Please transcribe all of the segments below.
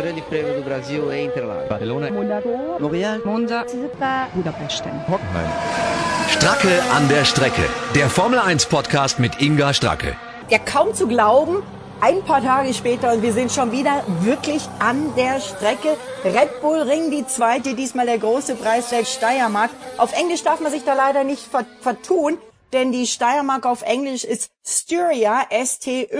Grande Prêmio do Brasil em Interlagos. Barcelona. Monaco. Montreal. Monza. Budapest. Hockenheim. Stracke an der Strecke. Der Formel 1 Podcast mit Inga Stracke. Ja, kaum zu glauben. Ein paar Tage später und wir sind schon wieder wirklich an der Strecke. Red Bull Ring, die zweite, diesmal der große Preis der Steiermark. Auf Englisch darf man sich da leider nicht vertun, denn die Steiermark auf Englisch ist Styria, S-T-Y-R-I-A.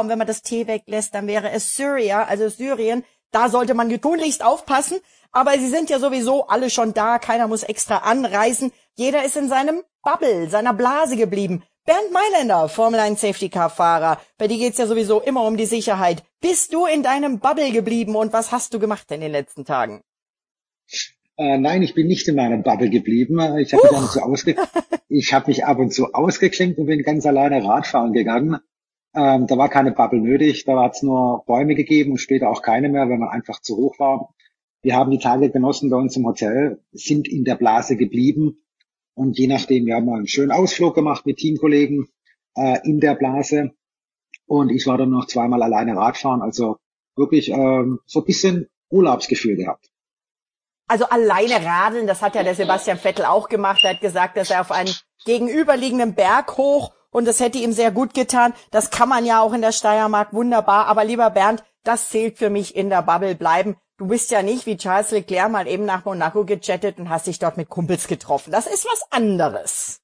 Und wenn man das T weglässt, dann wäre es Syria, also Syrien. Da sollte man getunlichst aufpassen. Aber sie sind ja sowieso alle schon da. Keiner muss extra anreisen. Jeder ist in seinem Bubble, seiner Blase geblieben. Bernd Mailänder, Formel 1 Safety Car Fahrer. Bei dir geht's ja sowieso immer um die Sicherheit. Bist du in deinem Bubble geblieben und was hast du gemacht in den letzten Tagen? Äh, nein, ich bin nicht in meiner Bubble geblieben. Ich habe mich, ab und zu ausge ich hab mich ab und zu ausgeklinkt und bin ganz alleine Radfahren gegangen. Ähm, da war keine Bubble nötig, da hat es nur Bäume gegeben und später auch keine mehr, wenn man einfach zu hoch war. Wir haben die Tage genossen bei uns im Hotel, sind in der Blase geblieben und je nachdem, wir haben mal einen schönen Ausflug gemacht mit Teamkollegen äh, in der Blase. Und ich war dann noch zweimal alleine Radfahren. Also wirklich ähm, so ein bisschen Urlaubsgefühl gehabt. Also alleine radeln, das hat ja der Sebastian Vettel auch gemacht. Er hat gesagt, dass er auf einen gegenüberliegenden Berg hoch und das hätte ihm sehr gut getan. Das kann man ja auch in der Steiermark wunderbar. Aber lieber Bernd, das zählt für mich in der Bubble bleiben. Du bist ja nicht wie Charles Leclerc mal eben nach Monaco gechattet und hast dich dort mit Kumpels getroffen. Das ist was anderes.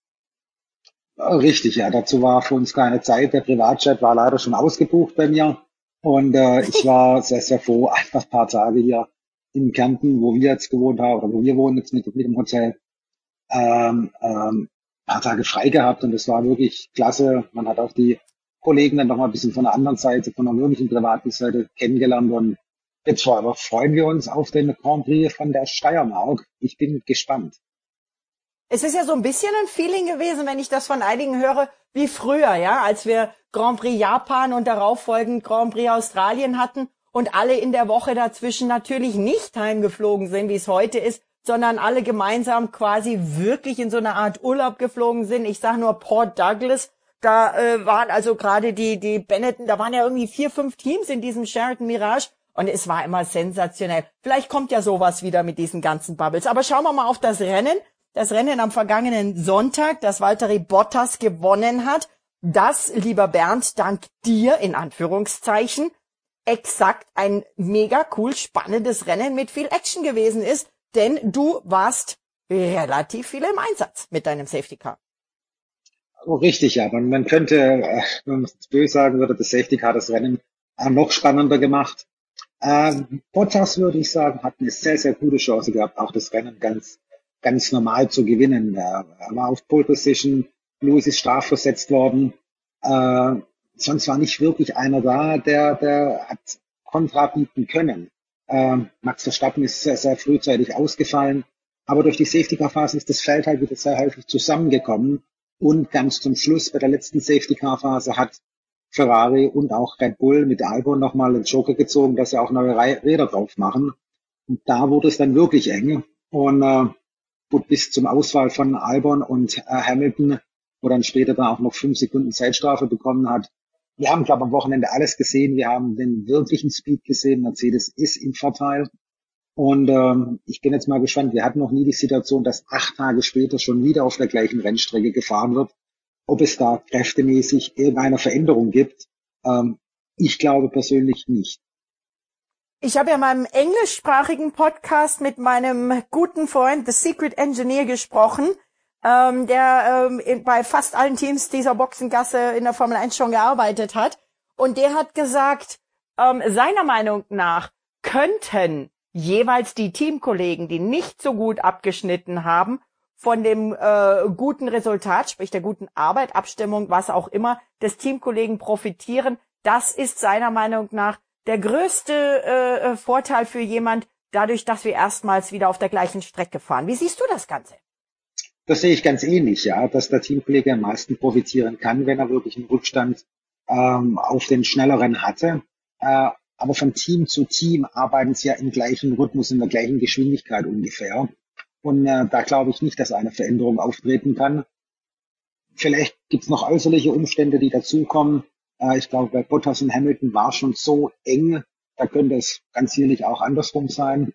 Richtig, ja. Dazu war für uns keine Zeit. Der Privatchat war leider schon ausgebucht bei mir. Und äh, ich war sehr, sehr froh, einfach ein paar Tage hier in Kärnten, wo wir jetzt gewohnt haben, oder wo wir wohnen jetzt mit, mit dem Hotel, ähm, ähm, paar Tage frei gehabt. Und es war wirklich klasse. Man hat auch die Kollegen dann noch mal ein bisschen von der anderen Seite, von der wirklichen privaten Seite kennengelernt. Und Jetzt freuen wir uns auf den Grand Prix von der Steiermark. Ich bin gespannt. Es ist ja so ein bisschen ein Feeling gewesen, wenn ich das von einigen höre, wie früher, ja, als wir Grand Prix Japan und darauffolgend Grand Prix Australien hatten und alle in der Woche dazwischen natürlich nicht heimgeflogen sind, wie es heute ist, sondern alle gemeinsam quasi wirklich in so einer Art Urlaub geflogen sind. Ich sage nur Port Douglas, da äh, waren also gerade die die Benetton, da waren ja irgendwie vier, fünf Teams in diesem Sheraton Mirage und es war immer sensationell. Vielleicht kommt ja sowas wieder mit diesen ganzen Bubbles. Aber schauen wir mal auf das Rennen. Das Rennen am vergangenen Sonntag, das Valtteri Bottas gewonnen hat. Das, lieber Bernd, dank dir in Anführungszeichen, exakt ein mega cool spannendes Rennen mit viel Action gewesen ist, denn du warst relativ viel im Einsatz mit deinem Safety Car. Oh, richtig, ja. Man, man könnte, äh, wenn man es böse sagen würde, das Safety Car das Rennen noch spannender gemacht. Ähm, Bottas, würde ich sagen, hat eine sehr, sehr gute Chance gehabt, auch das Rennen ganz, ganz normal zu gewinnen. Er war auf Pole Position, Lewis ist strafversetzt worden. Äh, sonst war nicht wirklich einer da, der, der hat Kontra bieten können. Äh, Max Verstappen ist sehr, sehr frühzeitig ausgefallen. Aber durch die Safety-Car-Phase ist das Feld halt wieder sehr häufig zusammengekommen. Und ganz zum Schluss bei der letzten Safety-Car-Phase hat Ferrari und auch Red Bull mit Albon nochmal den Joker gezogen, dass sie auch neue Räder drauf machen. Und da wurde es dann wirklich eng. Und äh, gut, bis zum Auswahl von Albon und äh, Hamilton, wo dann später dann auch noch fünf Sekunden Zeitstrafe bekommen hat. Wir haben, glaube ich, am Wochenende alles gesehen. Wir haben den wirklichen Speed gesehen. Mercedes ist im Vorteil. Und ähm, ich bin jetzt mal gespannt. Wir hatten noch nie die Situation, dass acht Tage später schon wieder auf der gleichen Rennstrecke gefahren wird ob es da kräftemäßig irgendeine Veränderung gibt. Ähm, ich glaube persönlich nicht. Ich habe ja in meinem englischsprachigen Podcast mit meinem guten Freund The Secret Engineer gesprochen, ähm, der ähm, in, bei fast allen Teams dieser Boxengasse in der Formel 1 schon gearbeitet hat. Und der hat gesagt, ähm, seiner Meinung nach könnten jeweils die Teamkollegen, die nicht so gut abgeschnitten haben, von dem äh, guten Resultat, sprich der guten Arbeit, Abstimmung, was auch immer, des Teamkollegen profitieren. Das ist seiner Meinung nach der größte äh, Vorteil für jemand, dadurch, dass wir erstmals wieder auf der gleichen Strecke fahren. Wie siehst du das Ganze? Das sehe ich ganz ähnlich, ja, dass der Teamkollege am meisten profitieren kann, wenn er wirklich einen Rückstand ähm, auf den schnelleren hatte. Äh, aber von Team zu Team arbeiten sie ja im gleichen Rhythmus, in der gleichen Geschwindigkeit ungefähr. Und äh, da glaube ich nicht, dass eine Veränderung auftreten kann. Vielleicht gibt es noch äußerliche Umstände, die dazukommen. Äh, ich glaube, bei Bottas und Hamilton war schon so eng, da könnte es ganz sicherlich auch andersrum sein.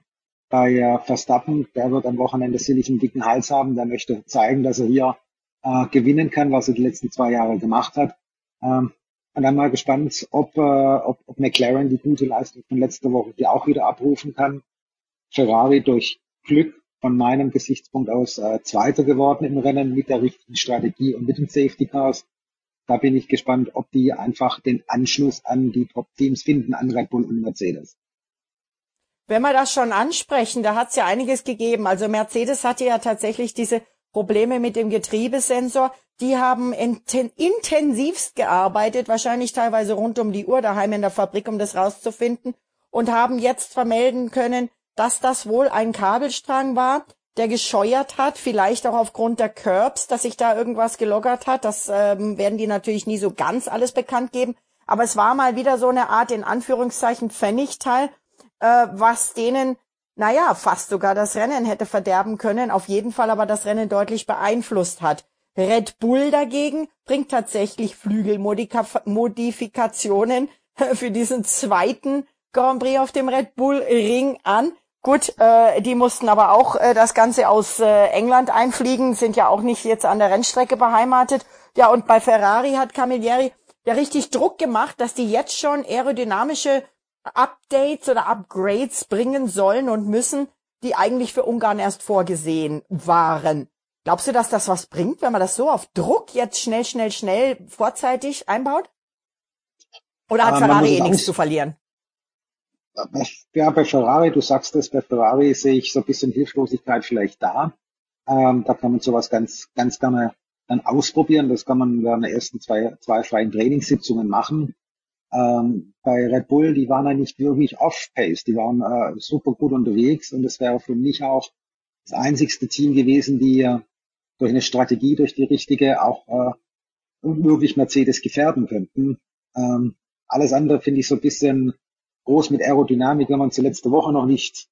Bei äh, Verstappen, der wird am Wochenende sicherlich einen dicken Hals haben. Der möchte zeigen, dass er hier äh, gewinnen kann, was er die letzten zwei Jahre gemacht hat. Ähm, und dann mal gespannt, ob, äh, ob, ob McLaren die gute Leistung von letzter Woche die auch wieder abrufen kann. Ferrari durch Glück von meinem Gesichtspunkt aus äh, Zweiter geworden im Rennen mit der richtigen Strategie und mit den Safety Cars. Da bin ich gespannt, ob die einfach den Anschluss an die Top-Teams finden, an Red Bull und Mercedes. Wenn wir das schon ansprechen, da hat es ja einiges gegeben. Also Mercedes hatte ja tatsächlich diese Probleme mit dem Getriebesensor. Die haben inten intensivst gearbeitet, wahrscheinlich teilweise rund um die Uhr daheim in der Fabrik, um das rauszufinden und haben jetzt vermelden können, dass das wohl ein Kabelstrang war, der gescheuert hat, vielleicht auch aufgrund der Curbs, dass sich da irgendwas gelockert hat. Das ähm, werden die natürlich nie so ganz alles bekannt geben. Aber es war mal wieder so eine Art, in Anführungszeichen, Pfennigteil, äh, was denen, naja, fast sogar das Rennen hätte verderben können, auf jeden Fall aber das Rennen deutlich beeinflusst hat. Red Bull dagegen bringt tatsächlich Flügelmodifikationen für diesen zweiten Grand Prix auf dem Red Bull Ring an. Gut, äh, die mussten aber auch äh, das Ganze aus äh, England einfliegen, sind ja auch nicht jetzt an der Rennstrecke beheimatet. Ja, und bei Ferrari hat Camilleri ja richtig Druck gemacht, dass die jetzt schon aerodynamische Updates oder Upgrades bringen sollen und müssen, die eigentlich für Ungarn erst vorgesehen waren. Glaubst du, dass das was bringt, wenn man das so auf Druck jetzt schnell, schnell, schnell vorzeitig einbaut? Oder hat Ferrari eh nichts zu verlieren? ja, bei Ferrari, du sagst es, bei Ferrari sehe ich so ein bisschen Hilflosigkeit vielleicht da. Ähm, da kann man sowas ganz, ganz gerne dann ausprobieren. Das kann man während der ersten zwei, zwei freien Trainingssitzungen machen. Ähm, bei Red Bull, die waren ja nicht wirklich off-pace, die waren äh, super gut unterwegs und es wäre für mich auch das einzigste Team gewesen, die äh, durch eine Strategie, durch die richtige auch äh, unmöglich Mercedes gefährden könnten. Ähm, alles andere finde ich so ein bisschen groß mit Aerodynamik, wenn man sie letzte Woche noch nicht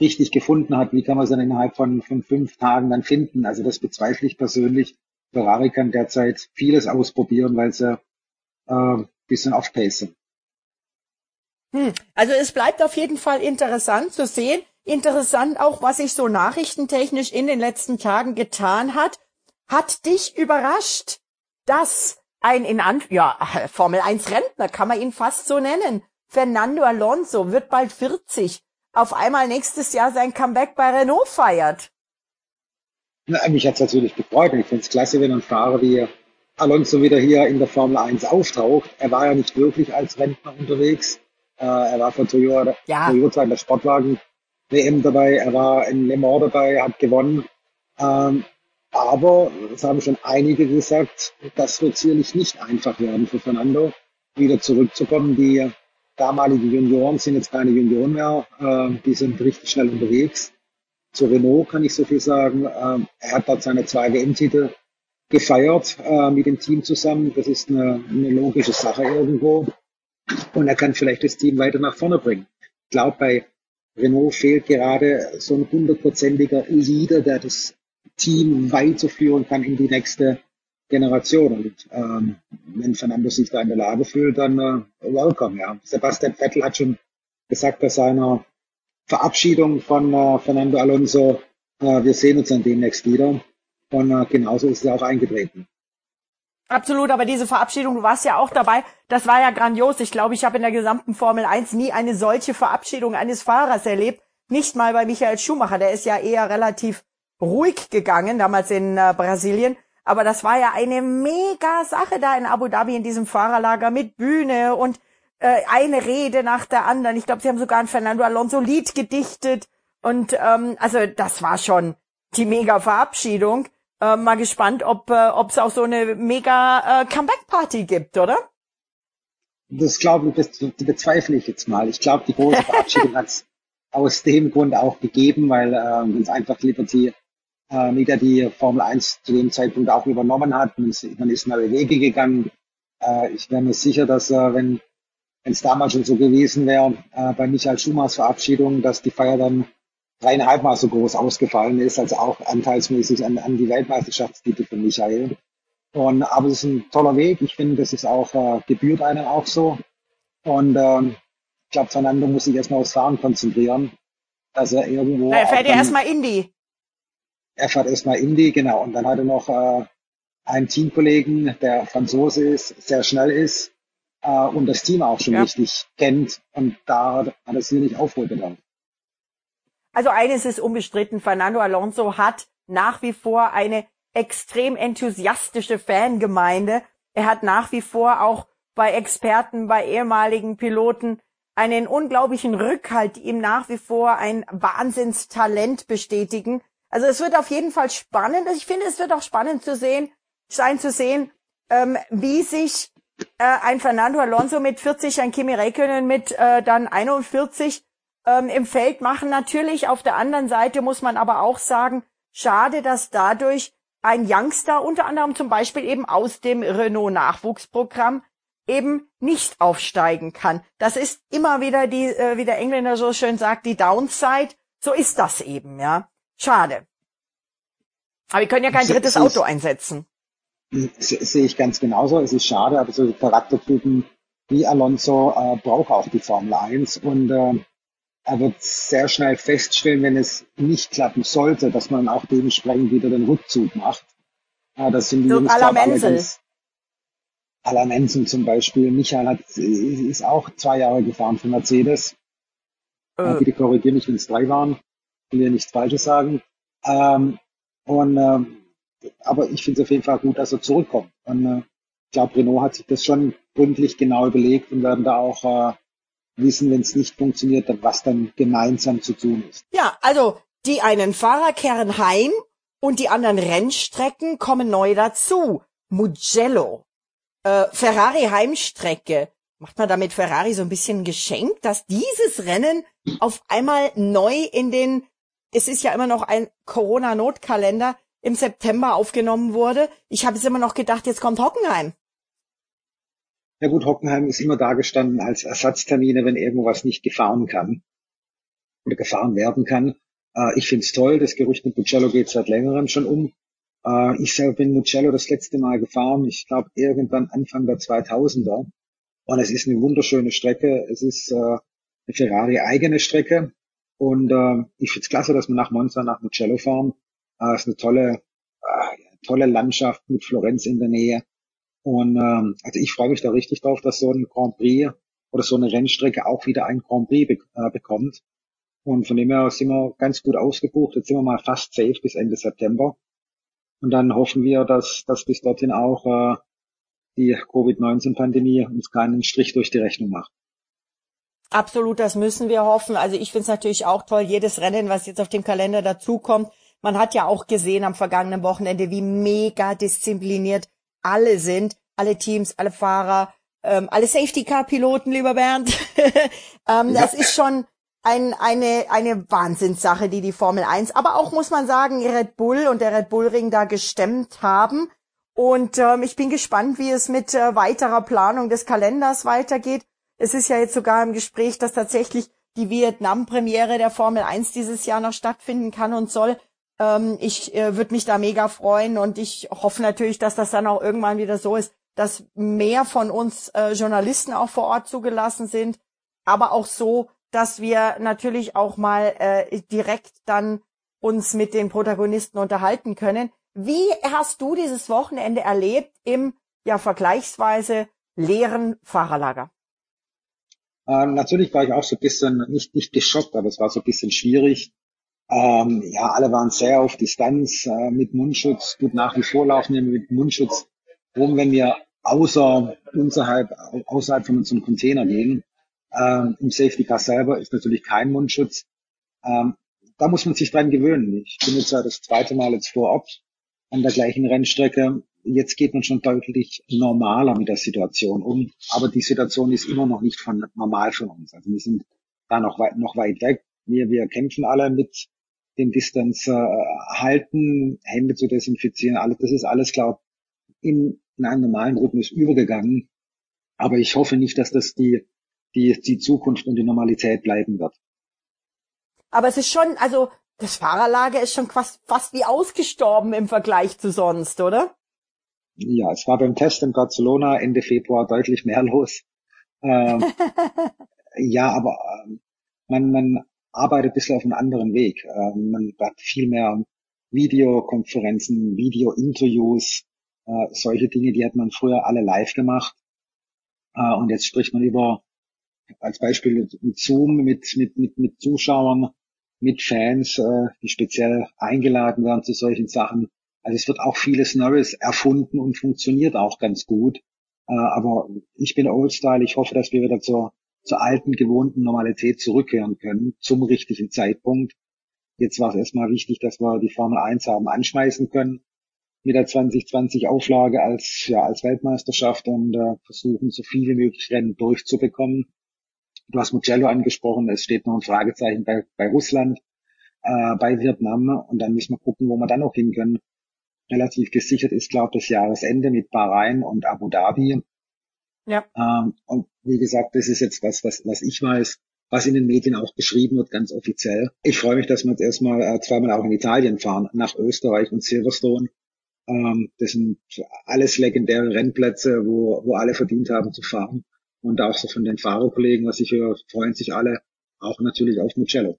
richtig gefunden hat, wie kann man sie dann innerhalb von, von fünf Tagen dann finden? Also das bezweifle ich persönlich. Ferrari kann derzeit vieles ausprobieren, weil sie äh, bisschen auf Pace sind. Hm. Also es bleibt auf jeden Fall interessant zu sehen. Interessant auch, was sich so nachrichtentechnisch in den letzten Tagen getan hat. Hat dich überrascht, dass ein in An ja, Formel 1 Rentner kann man ihn fast so nennen, Fernando Alonso wird bald 40, auf einmal nächstes Jahr sein Comeback bei Renault feiert. Na, mich hat's natürlich gefreut. Ich finde es klasse, wenn ein Fahrer wie Alonso wieder hier in der Formel 1 auftaucht. Er war ja nicht wirklich als Rentner unterwegs. Äh, er war für Toyota, ja. Toyota in der Sportwagen WM dabei. Er war in Le Mans dabei, hat gewonnen. Ähm, aber es haben schon einige gesagt, das wird sicherlich nicht einfach werden für Fernando, wieder zurückzukommen. Die damalige Junioren sind jetzt keine Junioren mehr, äh, die sind richtig schnell unterwegs. Zu Renault kann ich so viel sagen. Äh, er hat dort seine zwei WM-Titel gefeiert äh, mit dem Team zusammen. Das ist eine, eine logische Sache irgendwo. Und er kann vielleicht das Team weiter nach vorne bringen. Ich glaube, bei Renault fehlt gerade so ein hundertprozentiger Leader, der das Team weiterführen kann in die nächste Generation. Und ähm, wenn Fernando sich da in der Lage fühlt, dann äh, welcome. Ja. Sebastian Vettel hat schon gesagt bei seiner Verabschiedung von äh, Fernando Alonso, äh, wir sehen uns dann demnächst wieder. Und äh, genauso ist es auch eingetreten. Absolut, aber diese Verabschiedung, du warst ja auch dabei, das war ja grandios. Ich glaube, ich habe in der gesamten Formel 1 nie eine solche Verabschiedung eines Fahrers erlebt. Nicht mal bei Michael Schumacher, der ist ja eher relativ ruhig gegangen, damals in äh, Brasilien. Aber das war ja eine mega Sache da in Abu Dhabi in diesem Fahrerlager mit Bühne und äh, eine Rede nach der anderen. Ich glaube, sie haben sogar ein Fernando Alonso Lied gedichtet. Und ähm, also das war schon die mega Verabschiedung. Äh, mal gespannt, ob äh, es auch so eine mega äh, Comeback-Party gibt, oder? Das glaube ich, das, bezweifle ich jetzt mal. Ich glaube, die große Verabschiedung hat es aus dem Grund auch gegeben, weil äh, es einfach lieber die äh, Nieder die Formel 1 zu dem Zeitpunkt auch übernommen hat. Man ist, man ist neue Wege gegangen. Äh, ich wäre mir sicher, dass äh, wenn es damals schon so gewesen wäre, äh, bei Michael Schumachers Verabschiedung, dass die Feier dann dreieinhalbmal so groß ausgefallen ist, als auch anteilsmäßig an, an die Weltmeisterschaftstitel von Michael. Und, aber es ist ein toller Weg. Ich finde, das ist auch, äh, gebührt einem auch so. Und ähm, ich glaube, Fernando muss sich erstmal aufs Fahren konzentrieren, dass er irgendwo. Er fährt ja erstmal Indy. Er fährt erstmal Indy, genau. Und dann hat er noch äh, einen Teamkollegen, der Franzose ist, sehr schnell ist äh, und das Team auch schon ja. richtig kennt. Und da hat er sicherlich Aufholbedarf. Also eines ist unbestritten, Fernando Alonso hat nach wie vor eine extrem enthusiastische Fangemeinde. Er hat nach wie vor auch bei Experten, bei ehemaligen Piloten einen unglaublichen Rückhalt, die ihm nach wie vor ein Wahnsinnstalent bestätigen. Also es wird auf jeden Fall spannend. Ich finde, es wird auch spannend zu sehen, sein zu sehen, ähm, wie sich äh, ein Fernando Alonso mit 40, ein Kimi Räikkönen mit äh, dann 41 ähm, im Feld machen. Natürlich auf der anderen Seite muss man aber auch sagen, schade, dass dadurch ein Youngster, unter anderem zum Beispiel eben aus dem Renault Nachwuchsprogramm, eben nicht aufsteigen kann. Das ist immer wieder die, äh, wie der Engländer so schön sagt, die Downside. So ist das eben, ja. Schade. Aber wir können ja kein drittes Auto einsetzen. Sehe ich ganz genauso. Es ist schade, aber so Charaktertypen wie Alonso äh, braucht auch die Formel 1 und äh, er wird sehr schnell feststellen, wenn es nicht klappen sollte, dass man auch dementsprechend wieder den Rückzug macht. Äh, das sind die so Jungs, alle ganz, Alan Enzen zum Beispiel. Michael hat, ist auch zwei Jahre gefahren für Mercedes. Äh. Bitte korrigiere mich, wenn es drei waren. Ich will ja nichts Falsches sagen. Ähm, und, ähm, aber ich finde es auf jeden Fall gut, dass er zurückkommt. Und äh, ich glaube, Renault hat sich das schon gründlich genau überlegt und werden da auch äh, wissen, wenn es nicht funktioniert, was dann gemeinsam zu tun ist. Ja, also die einen Fahrer kehren heim und die anderen Rennstrecken kommen neu dazu. Mugello äh, Ferrari Heimstrecke. Macht man damit Ferrari so ein bisschen Geschenk, dass dieses Rennen auf einmal neu in den, es ist ja immer noch ein Corona-Notkalender, im September aufgenommen wurde. Ich habe es immer noch gedacht, jetzt kommt Hockenheim. Ja gut, Hockenheim ist immer da gestanden als Ersatztermine, wenn irgendwo was nicht gefahren kann oder gefahren werden kann. Äh, ich finde es toll, das Gerücht mit Mugello geht seit längerem schon um. Äh, ich selber bin Mugello das letzte Mal gefahren, ich glaube irgendwann Anfang der 2000er. Und es ist eine wunderschöne Strecke. Es ist äh, eine Ferrari eigene Strecke. Und ich finde es klasse, dass wir nach Monza, nach Mugello fahren. Es ist eine tolle, tolle Landschaft mit Florenz in der Nähe. Und ähm, also ich freue mich da richtig drauf, dass so ein Grand Prix oder so eine Rennstrecke auch wieder ein Grand Prix be äh, bekommt. Und von dem her sind wir ganz gut ausgebucht. Jetzt sind wir mal fast safe bis Ende September. Und dann hoffen wir, dass, dass bis dorthin auch äh, die Covid-19-Pandemie uns keinen Strich durch die Rechnung macht. Absolut, das müssen wir hoffen. Also ich finde es natürlich auch toll, jedes Rennen, was jetzt auf dem Kalender dazukommt. Man hat ja auch gesehen am vergangenen Wochenende, wie mega diszipliniert alle sind, alle Teams, alle Fahrer, ähm, alle Safety-Car-Piloten, lieber Bernd. ähm, ja. Das ist schon ein, eine, eine Wahnsinnssache, die die Formel 1, aber auch muss man sagen, Red Bull und der Red Bull Ring da gestemmt haben. Und ähm, ich bin gespannt, wie es mit äh, weiterer Planung des Kalenders weitergeht. Es ist ja jetzt sogar im Gespräch, dass tatsächlich die Vietnam-Premiere der Formel 1 dieses Jahr noch stattfinden kann und soll. Ähm, ich äh, würde mich da mega freuen und ich hoffe natürlich, dass das dann auch irgendwann wieder so ist, dass mehr von uns äh, Journalisten auch vor Ort zugelassen sind, aber auch so, dass wir natürlich auch mal äh, direkt dann uns mit den Protagonisten unterhalten können. Wie hast du dieses Wochenende erlebt im ja vergleichsweise leeren Fahrerlager? Ähm, natürlich war ich auch so ein bisschen, nicht, nicht geschockt, aber es war so ein bisschen schwierig. Ähm, ja, alle waren sehr auf Distanz äh, mit Mundschutz. Gut, nach wie vor laufen wir mit Mundschutz rum, wenn wir außer, außerhalb, außerhalb von unserem Container gehen. Ähm, Im Safety Car selber ist natürlich kein Mundschutz. Ähm, da muss man sich dran gewöhnen. Ich bin jetzt ja das zweite Mal jetzt vor Ort an der gleichen Rennstrecke. Jetzt geht man schon deutlich normaler mit der Situation um. Aber die Situation ist immer noch nicht von normal für uns. Also wir sind da noch weit, noch weit weg. Wir, wir kämpfen alle mit den Distanz äh, halten, Hände zu desinfizieren, alles, das ist alles, glaube in, in einen normalen Rhythmus übergegangen. Aber ich hoffe nicht, dass das die die, die Zukunft und die Normalität bleiben wird. Aber es ist schon, also das Fahrerlager ist schon fast, fast wie ausgestorben im Vergleich zu sonst, oder? Ja, es war beim Test in Barcelona Ende Februar deutlich mehr los. Ähm, Ja, aber ähm, man, man arbeitet ein bisschen auf einem anderen Weg. Ähm, man hat viel mehr Videokonferenzen, Videointerviews, äh, solche Dinge, die hat man früher alle live gemacht. Äh, und jetzt spricht man über, als Beispiel mit Zoom, mit, mit, mit, mit Zuschauern, mit Fans, äh, die speziell eingeladen werden zu solchen Sachen. Also es wird auch vieles Neues erfunden und funktioniert auch ganz gut. Aber ich bin Oldstyle. Ich hoffe, dass wir wieder zur, zur alten, gewohnten Normalität zurückkehren können, zum richtigen Zeitpunkt. Jetzt war es erstmal wichtig, dass wir die Formel 1 haben anschmeißen können mit der 2020 Auflage als, ja, als Weltmeisterschaft und äh, versuchen, so viele möglich Rennen durchzubekommen. Du hast Mugello angesprochen, es steht noch ein Fragezeichen bei, bei Russland, äh, bei Vietnam und dann müssen wir gucken, wo wir dann noch hin können. Relativ gesichert ist, glaube ich, das Jahresende mit Bahrain und Abu Dhabi. Ja. Ähm, und wie gesagt, das ist jetzt was, was, was ich weiß was in den Medien auch beschrieben wird, ganz offiziell. Ich freue mich, dass wir jetzt erstmal äh, zweimal auch in Italien fahren, nach Österreich und Silverstone. Ähm, das sind alles legendäre Rennplätze, wo, wo alle verdient haben zu fahren. Und auch so von den Fahrerkollegen, was ich höre, freuen sich alle auch natürlich auf Mugello.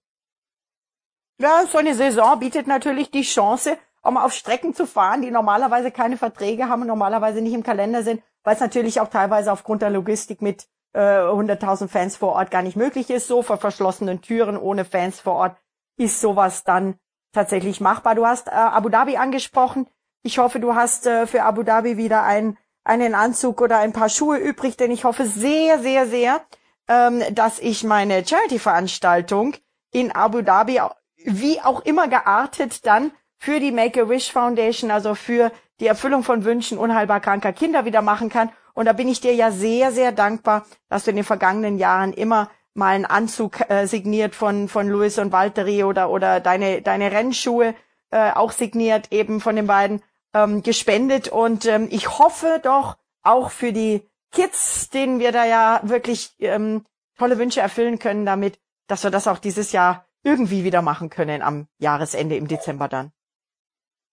Ja, so eine Saison bietet natürlich die Chance, auch mal auf Strecken zu fahren, die normalerweise keine Verträge haben und normalerweise nicht im Kalender sind, weil es natürlich auch teilweise aufgrund der Logistik mit äh, 100.000 Fans vor Ort gar nicht möglich ist. So vor verschlossenen Türen ohne Fans vor Ort ist sowas dann tatsächlich machbar. Du hast äh, Abu Dhabi angesprochen. Ich hoffe, du hast äh, für Abu Dhabi wieder ein, einen Anzug oder ein paar Schuhe übrig, denn ich hoffe sehr, sehr, sehr, ähm, dass ich meine Charity-Veranstaltung in Abu Dhabi, wie auch immer geartet, dann für die Make-A-Wish Foundation, also für die Erfüllung von Wünschen unheilbar kranker Kinder wieder machen kann. Und da bin ich dir ja sehr, sehr dankbar, dass du in den vergangenen Jahren immer mal einen Anzug äh, signiert von, von Louis und Valtteri oder, oder deine, deine Rennschuhe äh, auch signiert eben von den beiden ähm, gespendet. Und ähm, ich hoffe doch auch für die Kids, denen wir da ja wirklich ähm, tolle Wünsche erfüllen können damit, dass wir das auch dieses Jahr irgendwie wieder machen können am Jahresende im Dezember dann.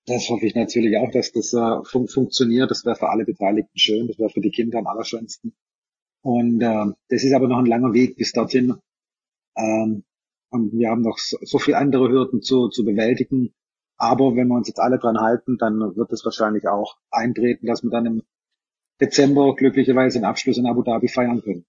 Das hoffe ich natürlich auch, dass das äh, fun funktioniert. Das wäre für alle Beteiligten schön. Das wäre für die Kinder am allerschönsten. Und äh, das ist aber noch ein langer Weg bis dorthin. Ähm, und wir haben noch so, so viele andere Hürden zu, zu bewältigen. Aber wenn wir uns jetzt alle dran halten, dann wird es wahrscheinlich auch eintreten, dass wir dann im Dezember glücklicherweise den Abschluss in Abu Dhabi feiern können.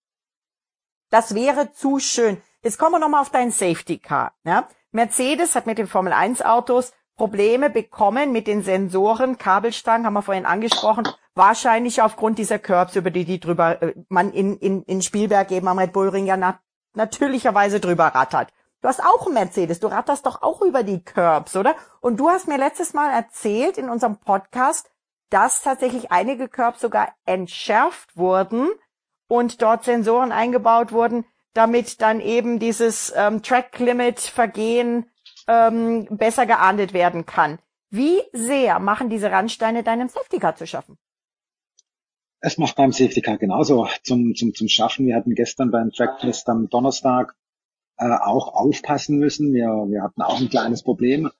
Das wäre zu schön. Jetzt kommen wir nochmal auf dein Safety Car. Ja? Mercedes hat mit den Formel 1 Autos Probleme bekommen mit den Sensoren, Kabelstangen, haben wir vorhin angesprochen, wahrscheinlich aufgrund dieser Curbs, über die die drüber, äh, man in, in, in Spielberg eben am Red Bull Ring ja na, natürlicherweise drüber rattert. Du hast auch einen Mercedes, du ratterst doch auch über die Curbs, oder? Und du hast mir letztes Mal erzählt in unserem Podcast, dass tatsächlich einige Curbs sogar entschärft wurden und dort Sensoren eingebaut wurden, damit dann eben dieses ähm, Track Limit Vergehen ähm, besser geahndet werden kann. Wie sehr machen diese Randsteine deinem Safety Car zu schaffen? Es macht beim Safety Car genauso zum, zum, zum Schaffen. Wir hatten gestern beim Tracklist am Donnerstag äh, auch aufpassen müssen. Wir, wir hatten auch ein kleines Problem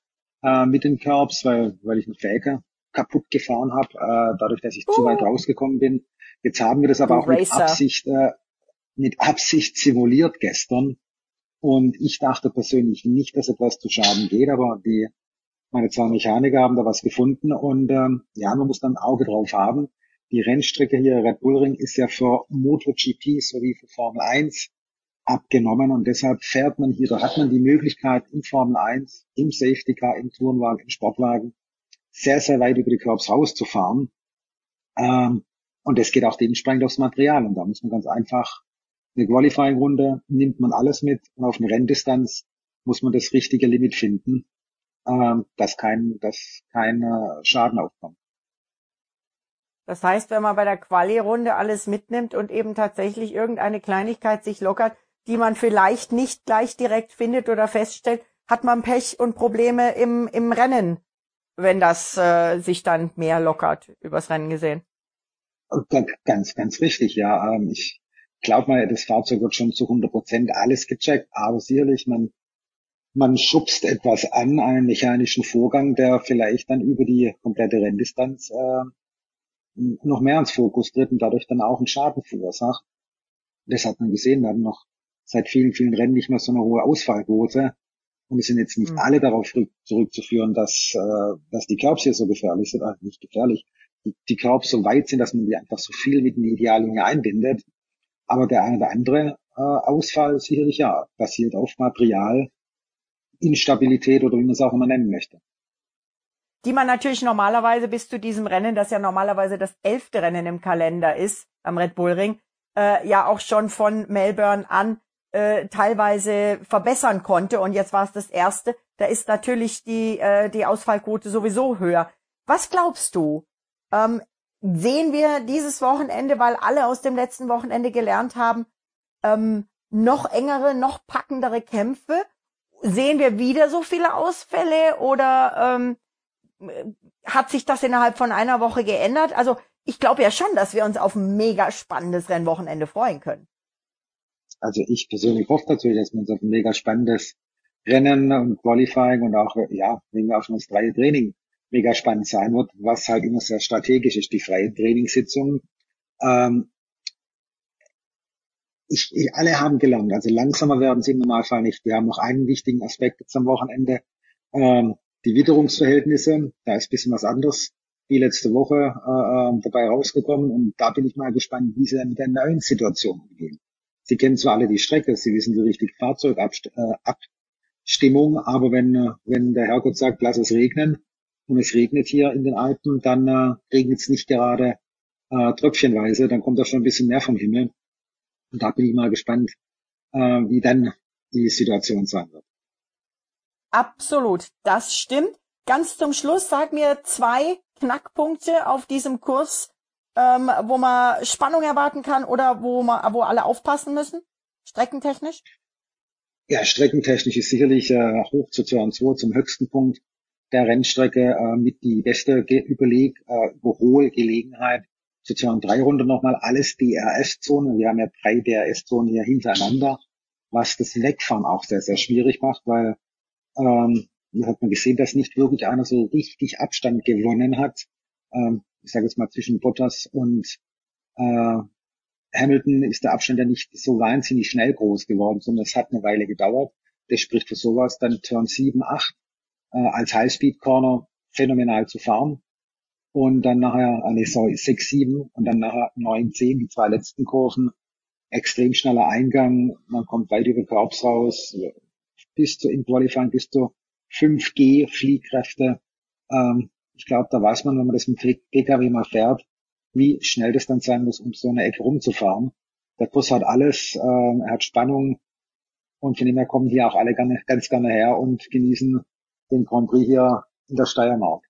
äh, mit den Curbs, weil, weil ich eine Felge kaputt gefahren habe, äh, dadurch, dass ich uh. zu weit rausgekommen bin. Jetzt haben wir das aber auch mit Absicht, äh, mit Absicht simuliert gestern. Und ich dachte persönlich nicht, dass etwas zu Schaden geht, aber die, meine zwei Mechaniker haben da was gefunden und ähm, ja, man muss dann ein Auge drauf haben. Die Rennstrecke hier Red Bull Ring ist ja für MotoGP sowie für Formel 1 abgenommen und deshalb fährt man hier, da hat man die Möglichkeit im Formel 1, im Safety Car, im Tourenwagen, im Sportwagen sehr, sehr weit über die Curbs rauszufahren. Ähm, und das geht auch dementsprechend aufs Material und da muss man ganz einfach eine Qualifying-Runde nimmt man alles mit und auf eine Renndistanz muss man das richtige Limit finden, ähm, dass kein, dass kein äh, Schaden aufkommt. Das heißt, wenn man bei der Quali-Runde alles mitnimmt und eben tatsächlich irgendeine Kleinigkeit sich lockert, die man vielleicht nicht gleich direkt findet oder feststellt, hat man Pech und Probleme im, im Rennen, wenn das äh, sich dann mehr lockert, übers Rennen gesehen. Ganz, ganz richtig, ja. Ähm, ich glaube mal, das Fahrzeug wird schon zu 100 Prozent alles gecheckt, aber sicherlich, man, man schubst etwas an, einen mechanischen Vorgang, der vielleicht dann über die komplette Renndistanz äh, noch mehr ins Fokus tritt und dadurch dann auch einen Schaden verursacht. Das hat man gesehen, wir haben noch seit vielen, vielen Rennen nicht mehr so eine hohe Ausfallquote. Und es sind jetzt nicht mhm. alle darauf zurückzuführen, dass, äh, dass die Curbs hier so gefährlich sind, also nicht gefährlich, die, die Curbs so weit sind, dass man die einfach so viel mit in die Ideallinie einbindet. Aber der eine oder andere äh, Ausfall sicherlich ja basiert auf Material, Instabilität oder wie man es auch immer nennen möchte. Die man natürlich normalerweise bis zu diesem Rennen, das ja normalerweise das elfte Rennen im Kalender ist, am Red Bull Ring, äh, ja auch schon von Melbourne an äh, teilweise verbessern konnte. Und jetzt war es das erste. Da ist natürlich die, äh, die Ausfallquote sowieso höher. Was glaubst du? Ähm, sehen wir dieses Wochenende, weil alle aus dem letzten Wochenende gelernt haben, ähm, noch engere, noch packendere Kämpfe? Sehen wir wieder so viele Ausfälle oder ähm, hat sich das innerhalb von einer Woche geändert? Also ich glaube ja schon, dass wir uns auf ein mega spannendes Rennwochenende freuen können. Also ich persönlich hoffe natürlich, dass wir uns auf ein mega spannendes Rennen und Qualifying und auch, ja, wegen auch schon das freie Training mega spannend sein wird, was halt immer sehr strategisch ist, die freie Trainingssitzung. Ähm, ich, ich, alle haben gelernt, also langsamer werden sie im Normalfall nicht. Wir haben noch einen wichtigen Aspekt jetzt am Wochenende, ähm, die Witterungsverhältnisse. Da ist bisschen was anderes wie letzte Woche äh, ähm, dabei rausgekommen und da bin ich mal gespannt, wie sie dann mit der neuen Situation umgehen. Sie kennen zwar alle die Strecke, sie wissen die richtige Fahrzeugabstimmung, aber wenn, äh, wenn der Herrgott sagt, lass es regnen, und es regnet hier in den Alpen, dann äh, regnet es nicht gerade äh, tröpfchenweise, dann kommt da schon ein bisschen mehr vom Himmel. Und da bin ich mal gespannt, äh, wie dann die Situation sein wird. Absolut, das stimmt. Ganz zum Schluss sag mir zwei Knackpunkte auf diesem Kurs, ähm, wo man Spannung erwarten kann oder wo man, wo alle aufpassen müssen, streckentechnisch? Ja, streckentechnisch ist sicherlich äh, hoch zu Turn 2 zum höchsten Punkt der Rennstrecke äh, mit die beste Überleg, äh, Überholgelegenheit. Sozusagen drei Runden nochmal alles DRS-Zonen. Wir haben ja drei DRS-Zonen hier hintereinander, was das Wegfahren auch sehr, sehr schwierig macht, weil ähm, hier hat man gesehen, dass nicht wirklich einer so richtig Abstand gewonnen hat. Ähm, ich sage jetzt mal zwischen Bottas und äh, Hamilton ist der Abstand ja nicht so wahnsinnig schnell groß geworden, sondern es hat eine Weile gedauert. Das spricht für sowas. Dann Turn 7, 8 äh, als Highspeed-Corner phänomenal zu fahren. Und dann nachher, äh, nee, sorry, 6, 7 und dann nachher 9, 10, die zwei letzten Kurven. Extrem schneller Eingang, man kommt weit über Korps raus, bis zu im Qualifying bis zu 5G Fliehkräfte. Ähm, ich glaube, da weiß man, wenn man das mit PKW mal fährt, wie schnell das dann sein muss, um so eine Ecke rumzufahren. Der Bus hat alles, ähm, er hat Spannung und von dem her kommen die auch alle gerne, ganz gerne her und genießen den Grand Prix hier in der Steiermark.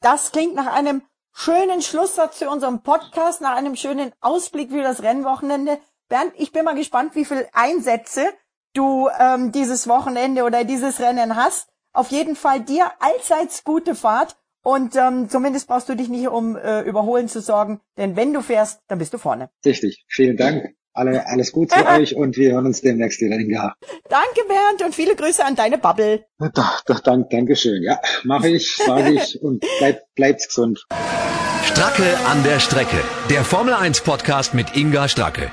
Das klingt nach einem schönen Schlusssatz für unseren Podcast, nach einem schönen Ausblick für das Rennwochenende. Bernd, ich bin mal gespannt, wie viele Einsätze du ähm, dieses Wochenende oder dieses Rennen hast. Auf jeden Fall dir allseits gute Fahrt und ähm, zumindest brauchst du dich nicht um äh, Überholen zu sorgen, denn wenn du fährst, dann bist du vorne. Richtig. Vielen Dank. Alle, alles gut für euch und wir hören uns demnächst wieder in Jahr. Danke Bernd und viele Grüße an deine Bubble. Doch, doch, dank, danke schön. Ja, mache ich, sage ich und bleib, bleibt's gesund. Stracke an der Strecke. Der Formel 1 Podcast mit Inga Stracke.